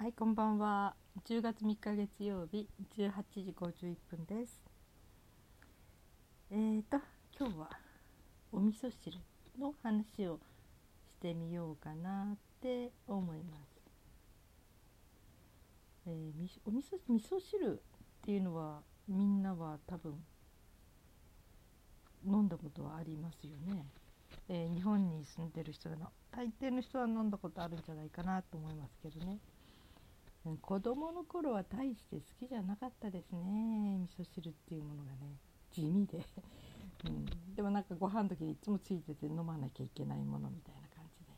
はい、こんばんは。10月3日月曜日18時51分です。えーと、今日はお味噌汁の話をしてみようかなって思います。えーお味噌味噌汁っていうのはみんなは多分飲んだことはありますよね。えー日本に住んでる人の大抵の人は飲んだことあるんじゃないかなと思いますけどね。うん子供の頃は大して好きじゃなかったですね味噌汁っていうものがね。地味で、うん、でもなんかご飯の時にいつもついてて飲まなきゃいけないものみたいな感じで、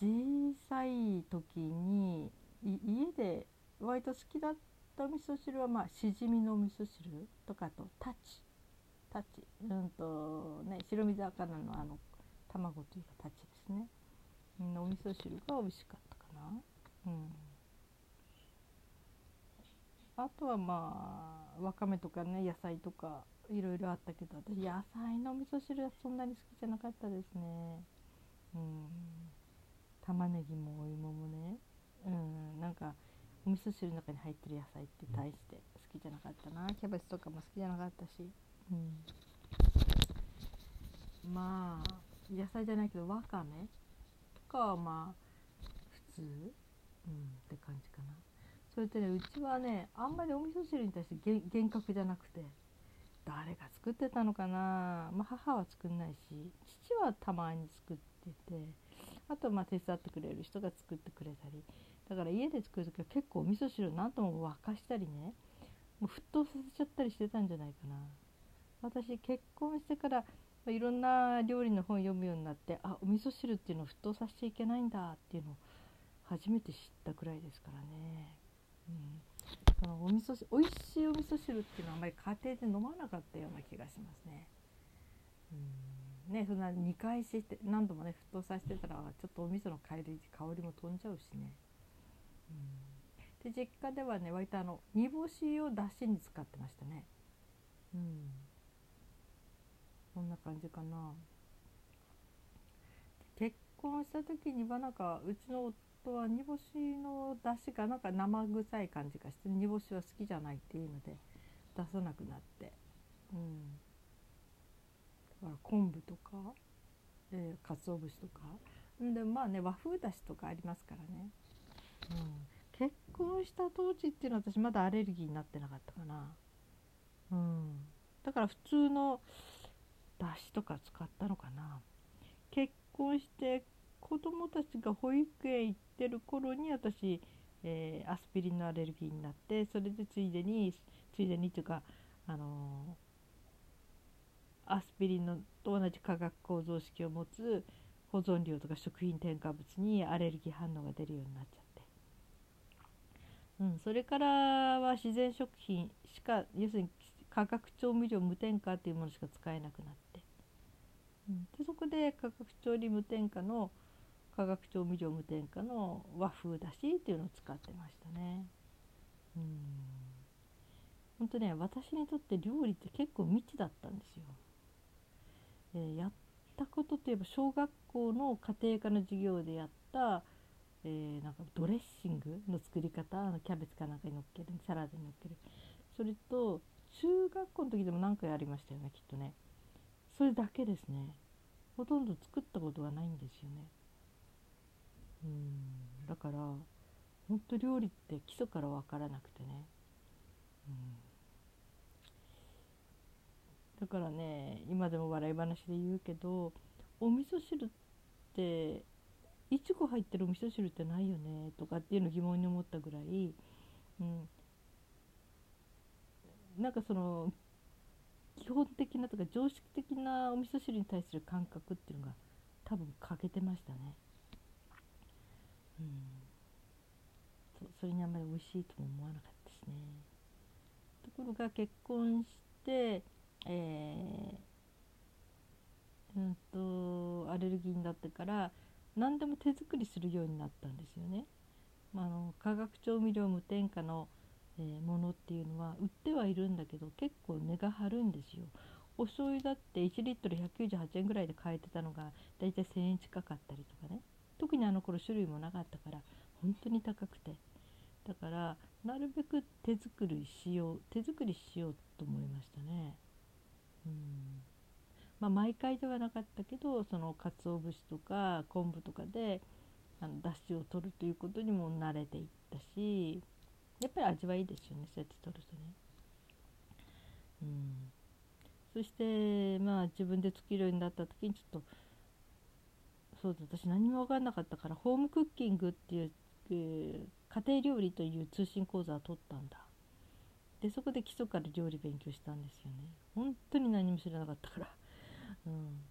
うん、小さい時にい家で割と好きだった味噌汁はまあしじみの味噌汁とかとタチ。タチ。うんとね白身魚のあの卵というかタチですね。うんお味噌汁が美味しかったかな？うん。あとはまあわかめとかね野菜とかいろいろあったけど私野菜のお味噌汁はそんなに好きじゃなかったですね。うん。玉ねぎもお芋もね、うん、なんかお味噌汁の中に入ってる野菜って大して好きじゃなかったなキャベツとかも好きじゃなかったし、うん、まあ野菜じゃないけどわかめかはまあ普通、うん、って感じかな。それとねうちはねあんまりお味噌汁に対してげ厳格じゃなくて誰が作ってたのかな、まあ、母は作んないし父はたまに作っててあとまあ手伝ってくれる人が作ってくれたり。だから家で作る時は結構お味噌汁何とも沸かしたりねもう沸騰させちゃったりしてたんじゃないかな。私結婚してからいろんな料理の本を読むようになってあお味噌汁っていうのを沸騰させちゃいけないんだっていうのを初めて知ったくらいですからね、うん、そのお味噌汁美味しいお味噌汁っていうのはあまり家庭で飲まなかったような気がしますね。うんねそんな2回して何度もね沸騰させてたらちょっとお味噌の香り香りも飛んじゃうしね。うん、で実家ではね割とあの煮干しをだしに使ってましたね。うんそんな感じかな。結婚した時にはなんかうちの夫は煮干しの出汁がなんか生臭い感じがして煮干しは好きじゃないっていうので出さなくなって、うん、だから昆布とか、えー、鰹節とか。でまあね和風だしとかありますからね、うん、結婚した当時っていうのは私まだアレルギーになってなかったかな、うん、だから普通のだしとか使ったのかな。結婚して子供たちが保育園行ってる頃に私、えーアスピリンのアレルギーになってそれでついでについでにというか、あのーアスピリンのと同じ化学構造式を持つ保存料とか食品添加物にアレルギー反応が出るようになっちゃって、うん、それからは自然食品しか要するに化学調味料無添加っていうものしか使えなくなって、うん、でそこで化学調理無添加の化学調味料無添加の和風だしっていうのを使ってましたね。うん本当ね私にとって料理って結構未知だったんですよ。えーやったことといえば小学校の家庭科の授業でやった、えーなんかドレッシングの作り方あのキャベツかなんかに乗っけるサラダに乗っけるそれと中学校の時でも何かやりましたよねきっとね。それだけですね。ほとんど作ったことがないんですよね。うん。だから本当料理って基礎から分からなくてね、うん、だからね今でも笑い話で言うけどお味噌汁っていちご入ってるお味噌汁ってないよねとかっていうの疑問に思ったぐらい、うん、なんかその基本的なとか常識的なお味噌汁に対する感覚っていうのが多分欠けてましたね。うん、そそれにあんまり美味しいとも思わなかったしね。ところが結婚して、えーうんとアレルギーになってから何でも手作りするようになったんですよね。まあ、あの化学調味料無添加のえーものっていうのは売ってはいるんだけど結構値が張るんですよ。お醤油だって1リットル198円ぐらいで買えてたのがだいたい1000円近かったりとかね。特にあの頃種類もなかったから本当に高くて。だからなるべく手作りしよう手作りしようと思いましたね。うん。まあ毎回ではなかったけどその鰹節とか昆布とかであの出汁を取るということにも慣れていったしやっぱり味はいいですよねそうやって取るとね。うん。そしてまあ自分で作るようになった時にちょっとそうだ私何も分かんなかったからホームクッキングっていう、えー、家庭料理という通信講座を取ったんだ。でそこで基礎から料理勉強したんですよね。本当に何も知らなかったから。うん。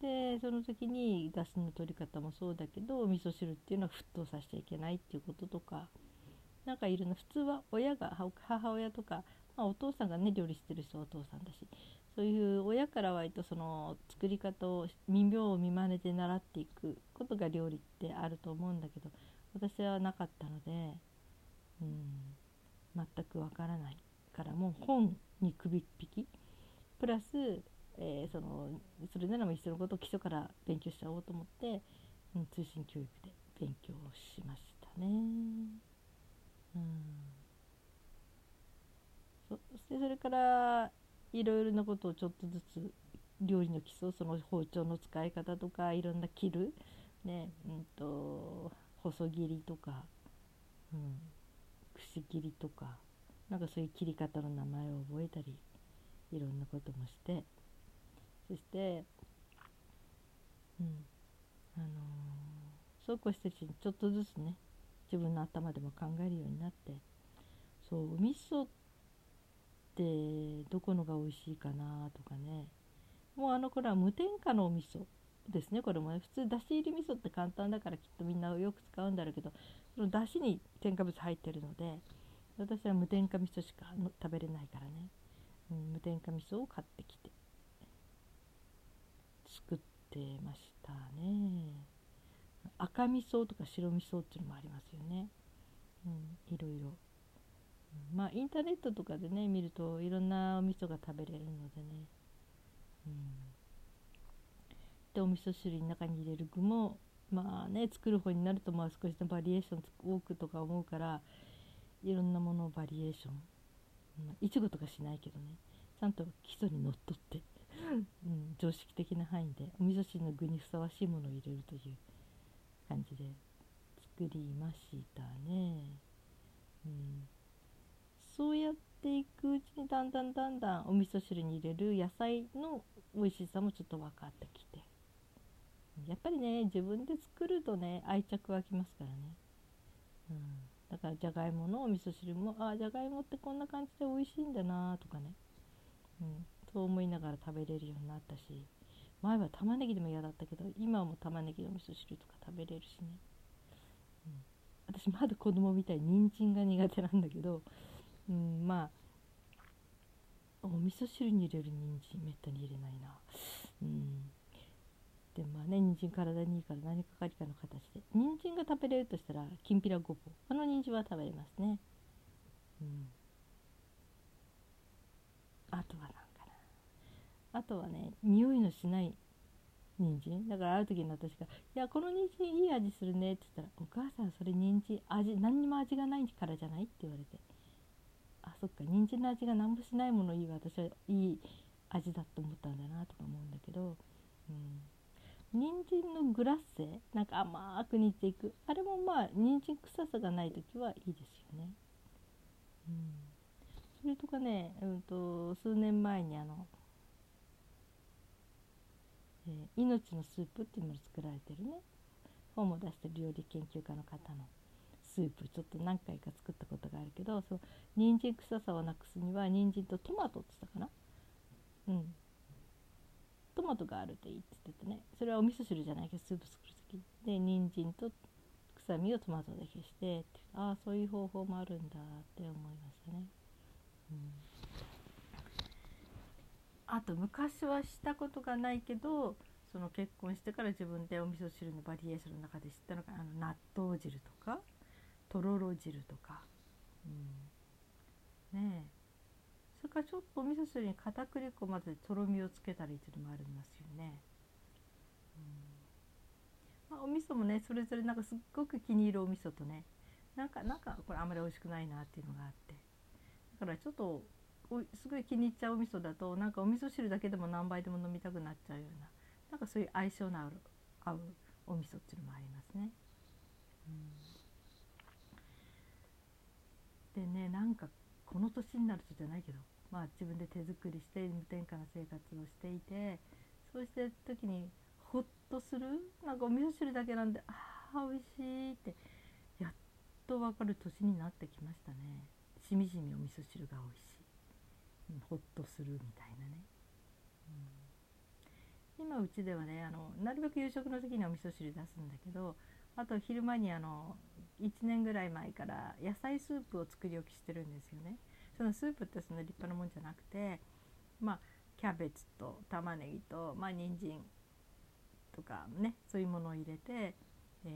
でその時にだしの取り方もそうだけどお味噌汁っていうのは沸騰させちゃいけないっていうこととかなんかいるの普通は親が母親とか、まあ、お父さんがね料理してる人はお父さんだしそういう親から割とその作り方を見妙を見まねで習っていくことが料理ってあると思うんだけど私はなかったので、うん、全くわからないからもう本に首っ引きプラス、えー、そのそれならも一緒のことを基礎から勉強しちゃおうと思って、うん、通信教育で勉強しましたね。うん。そしてそれからいろいろなことをちょっとずつ料理の基礎その包丁の使い方とかいろんな切る、ね。うんと、細切りとか、うん、くし切りとか。なんかそういう切り方の名前を覚えたりいろんなこともして。そして、うん。あのー、そうこうしてるうちにちょっとずつね自分の頭でも考えるようになってそうお味噌ってどこのが美味しいかなとかね。もうあの頃は無添加のお味噌ですね。これもね普通だし入り味噌って簡単だからきっとみんなよく使うんだろうけどそのだしに添加物入ってるので私は無添加味噌しか食べれないからね、うん、無添加味噌を買ってきて作ってましたね。赤味噌とか白味噌っていうのもありますよね、うん、いろいろ。まあインターネットとかでね見るといろんなお味噌が食べれるのでね、うん、でお味噌汁の中に入れる具もまあね作る方になるとまあ少しのバリエーション多くとか思うからいろんなものをバリエーション、まあ、いちごとかしないけどね。ちゃんと基礎にのっとって。うん、常識的な範囲でお味噌汁の具にふさわしいものを入れるという。感じで作りましたね。うん。そうやっていくうちにだんだんだんだんお味噌汁に入れる野菜の美味しさもちょっと分かってきて。やっぱりね自分で作るとね愛着湧きますからね、うん、だからじゃがいものお味噌汁もあじゃがいもってこんな感じで美味しいんだなとかね、うん、そう思いながら食べれるようになったし。前は玉ねぎでも嫌だったけど今はもう玉ねぎの味噌汁とか食べれるしね、うん、私まだ子供みたいに人参が苦手なんだけどうん、まあお味噌汁に入れる人参めったに入れないな。うん。でもまあね人参体にいいから何かかりかの形で。人参が食べれるとしたらきんぴらごぼう。あの人参は食べれますね。うん。あとはな。あとはね匂いのしない人参。だからある時に私が「いやこの人参いい味するね」って言ったら「お母さんそれ人参味何にも味がないからじゃない?」って言われて。あそっか人参の味が何もしないものいいわ私はいい味だと思ったんだなとか思うんだけど、うん、人参のグラッセなんか甘く煮ていく。あれもまあ人参臭さがない時はいいですよね、うん、それとかね、うんと、数年前にあの、えー、命のスープっていうのを作られてるね。本も出してる料理研究家の方のスープ。ちょっと何回か作ったことがあるけどそう人参臭さをなくすには人参とトマトって言ったかな。うん。トマトがあるといいって言っててね。それはお味噌汁じゃないけどスープ作る時。で人参と臭みをトマトで消してってああそういう方法もあるんだって思いましたね、うん、あと昔はしたことがないけどその結婚してから自分でお味噌汁のバリエーションの中で知ったのがあの納豆汁とかとろろ汁とか、うん、ねそれからちょっとお味噌汁に片栗粉までとろみをつけたりっていうのもありますよね。うん。まあ、お味噌もねそれぞれなんかすっごく気に入るお味噌とねなんかなんかこれあんまり美味しくないなっていうのがあって。だからちょっとすごい気に入っちゃうお味噌だとなんかお味噌汁だけでも何杯でも飲みたくなっちゃうようななんかそういう相性の合う合うお味噌っていうのもありますね。うん、でねなんかこの年になるとじゃないけどまあ自分で手作りして無添加な生活をしていてそうしてる時にほっとするなんかお味噌汁だけなんでああ美味しいってやっと分かる年になってきましたね。しみじみお味噌汁が美味しい、ほっとするみたいなね、うん、今うちではねあのなるべく夕食の時にお味噌汁出すんだけどあと昼間にあの1年ぐらい前から野菜スープを作り置きしてるんですよね。そのスープってそんな立派なもんじゃなくてまあキャベツと玉ねぎとまあ人参とかねそういうものを入れて、え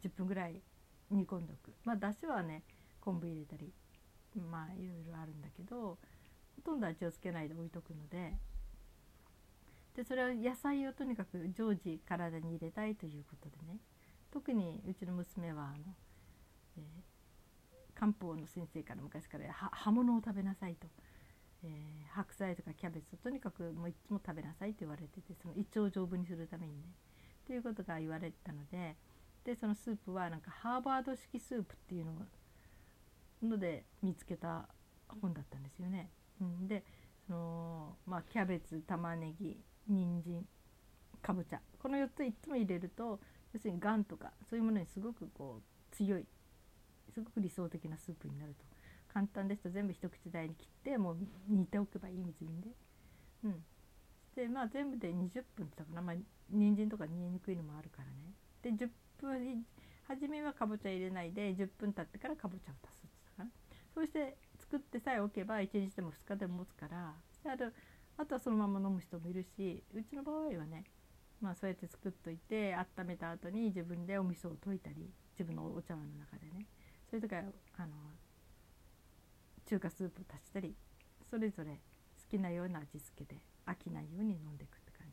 ー、10分ぐらい煮込んどく。まあだしはね昆布入れたりまあいろいろあるんだけどほとんど味をつけないで置いとくので。でそれは野菜をとにかく常時体に入れたいということでね。特にうちの娘はあの、えー、漢方の先生から昔から葉物を食べなさいと、えー、白菜とかキャベツをとにかくもういつも食べなさいと言われててその胃腸を丈夫にするためにね。ということが言われたので。でそのスープはなんかハーバード式スープっていうのをので見つけた本だったんですよね。うん、でその、まあ、キャベツ玉ねぎ人参かぼちゃこの4ついつも入れると要するにがんとかそういうものにすごくこう強いすごく理想的なスープになると。簡単ですと全部一口大に切ってもう煮ておけばいい水煮で。うん。でまあ全部で20分って言ったかなまあ人参とか煮えにくいのもあるからね。で10分初めはかぼちゃ入れないで10分経ってからかぼちゃを足すそして作ってさえおけば1日でも2日でも持つからあとあとはそのまま飲む人もいるしうちの場合はねまあ、そうやって作っといて温めた後に自分でお味噌を溶いたり自分のお茶碗の中でねそれとかあの中華スープを足したりそれぞれ好きなような味付けで飽きないように飲んでいくって感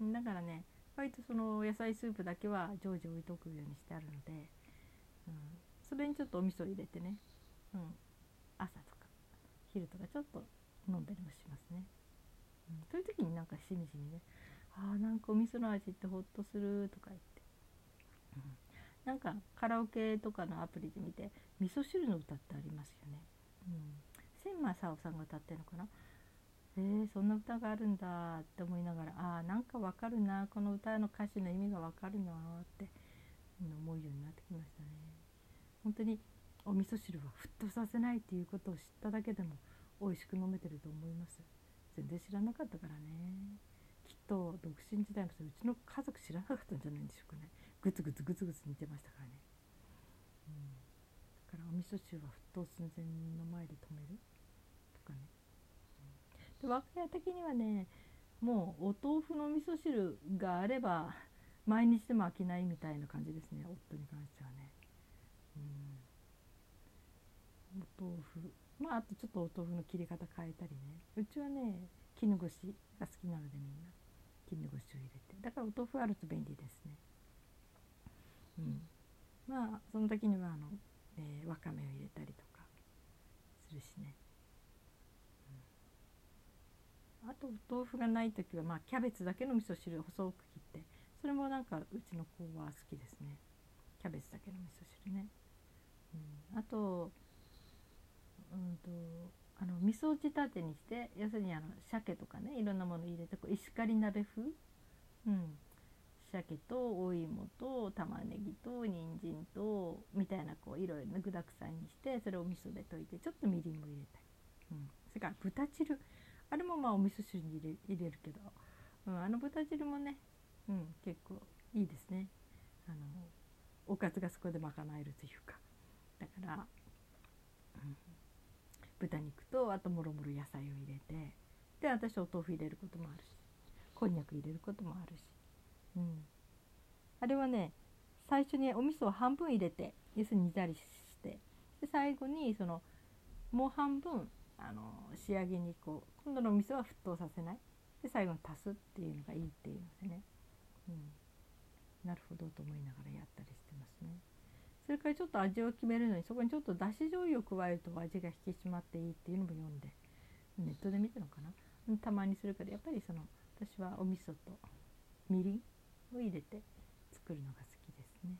じ。だからね割とその野菜スープだけは常時置いとくようにしてあるので、うん、それにちょっとお味噌入れてね、うん、朝とか昼とかちょっと飲んだりもしますね、うん、そういう時になんかしみじみね。あーなんかお味噌の味ってほっとするとか言って、うん、なんかカラオケとかのアプリで見て味噌汁の歌ってありますよね、うん、千間沙央さんが歌ってるのかな。えー、そんな歌があるんだって思いながらあーなんかわかるな。この歌の歌詞の意味がわかるなって思うようになってきましたね。本当にお味噌汁は沸騰させないっていうことを知っただけでも美味しく飲めてると思います。全然知らなかったからね。きっと独身時代の人うちの家族知らなかったんじゃないんでしょうかね。グツグツグツグツ似てましたからね、うん、だからお味噌汁は沸騰寸前の前で止めるとかね、うん、で我が家的にはねもうお豆腐の味噌汁があれば毎日でも飽きないみたいな感じですね。夫に関してはね、うん、お豆腐。まああとちょっとお豆腐の切り方変えたりね。うちはね絹ごしが好きなのでみんな。絹ごしを入れて。だからお豆腐あると便利ですね。うん。まあその時にはあの、えー、わかめを入れたりとかするしね、うん、あとお豆腐がない時はまあキャベツだけの味噌汁細く切って。それもなんかうちの子は好きですね。キャベツだけの味噌汁ね、うん、あとうんとあの味噌仕立てにして要するにあの鮭とかねいろんなもの入れてこう石狩鍋風、うん、鮭とお芋と玉ねぎと人参とみたいなこういろいろ具だくさんにしてそれを味噌で溶いてちょっとみりんも入れたり、うん、それから豚汁。あれもまあお味噌汁に入れ入れるけど、うん、あの豚汁もね、うん、結構いいですね。あのおかずがそこで賄えるというか。だから、うん。豚肉とあともろもろ野菜を入れてで私お豆腐入れることもあるしこんにゃく入れることもあるし、うん、あれはね最初にお味噌を半分入れて要するに煮たりしてで最後にそのもう半分あの仕上げにこう今度のお味噌は沸騰させない。で最後に足すっていうのがいいっていうのでね、うん、なるほどと思いながらやったりしてますね。それからちょっと味を決めるのにそこにちょっとだし醤油を加えると味が引き締まっていいっていうのも読んでネットで見たのかな？たまにするからやっぱりその私はお味噌とみりんを入れて作るのが好きですね。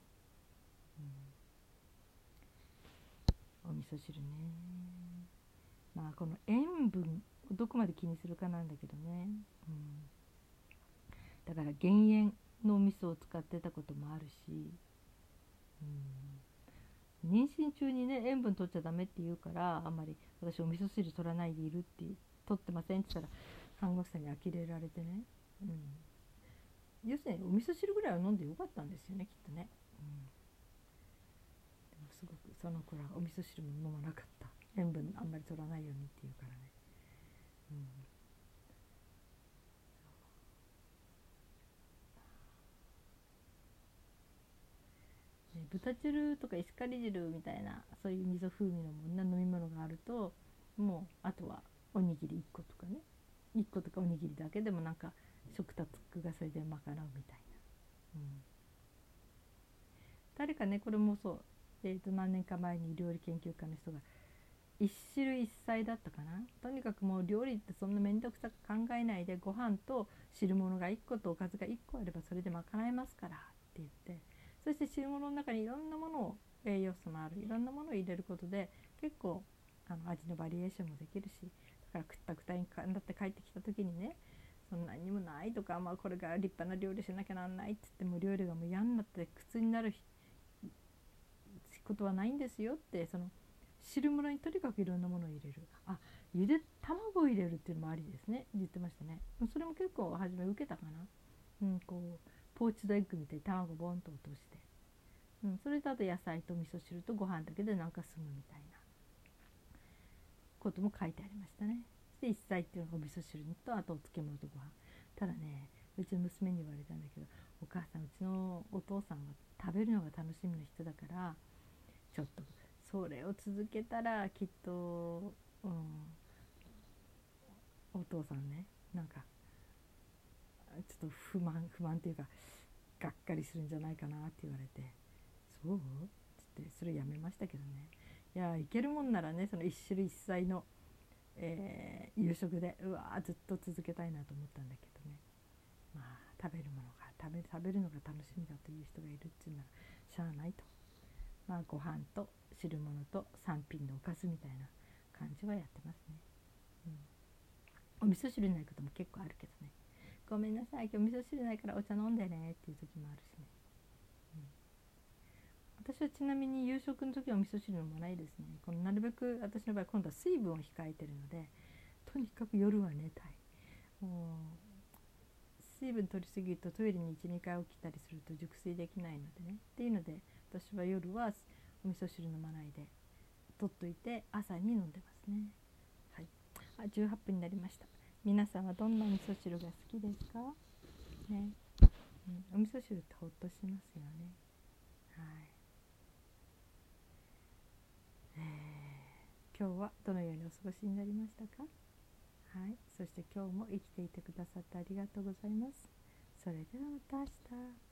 うん、お味噌汁ね。まあこの塩分をどこまで気にするかなんだけどね、うん、だから減塩のお味噌を使ってたこともあるし、うん、妊娠中にね塩分取っちゃダメって言うからあんまり私お味噌汁取らないでいるって取ってませんって言ったら看護師さんに呆れられてね、うん、要するにお味噌汁ぐらいは飲んでよかったんですよねきっとね、うん、でもすごくその頃はお味噌汁も飲まなかった。塩分あんまり取らないようにって言うからね、うん。豚汁とか石狩汁みたいなそういう味噌風味のもんな飲み物があるともうあとはおにぎり1個とかね。1個とかおにぎりだけでもなんか食卓がそれで賄うみたいな、うん、誰かねこれもそう、えー、と何年か前に料理研究家の人が一種類一菜だったかな。とにかくもう料理ってそんな面倒くさく考えないでご飯と汁物が1個とおかずが1個あればそれで賄えますからって言ってそして汁物の中にいろんなものを栄養素のあるいろんなものを入れることで結構あの味のバリエーションもできるしだからくったくたになって帰ってきた時にねそんなにもないとか、まあ、これが立派な料理しなきゃなんないって言っても料理がもう嫌になって苦痛になることはないんですよってその汁物にとにかくいろんなものを入れる。あゆで卵を入れるっていうのもありですね。言ってましたね。それも結構初め受けたかな、うん、こうポーチドエッグみたいに卵ボンと落として、うん、それとあと野菜と味噌汁とご飯だけでなんか済むみたいな。ことも書いてありましたね。で1歳っていうのがお味噌汁とあとお漬物とご飯。ただねうちの娘に言われたんだけどお母さんうちのお父さんは食べるのが楽しみな人だからちょっとそれを続けたらきっと、うん、お父さんねなんかちょっと不満不満っていうかがっかりするんじゃないかなって言われて「そう?」ってそれやめましたけどね。いやいけるもんならねその一種類一菜の、えー、夕食でうわずっと続けたいなと思ったんだけどね。まあ食べるものが食べ食べるのが楽しみだという人がいるっていうならしゃあないと。まあご飯と汁物と3品のおかずみたいな感じはやってますね、うん、お味噌汁ないことも結構あるけどね。ごめんなさい。今日味噌汁ないからお茶飲んでねっていう時もあるしね。うん。私はちなみに夕食の時はお味噌汁飲まないですね。このなるべく私の場合今度は水分を控えてるのでとにかく夜は寝たい。もう水分取りすぎるとトイレに12回起きたりすると熟睡できないのでね。っていうので私は夜はお味噌汁飲まないで取っといて朝に飲んでますね。はい。あ18分になりました。皆さんはどんな味噌汁が好きですか？ね、うん、お味噌汁ってほっとしますよね。はい。今日はどのようにお過ごしになりましたか？はい、そして今日も生きていてくださってありがとうございます。それではまた明日。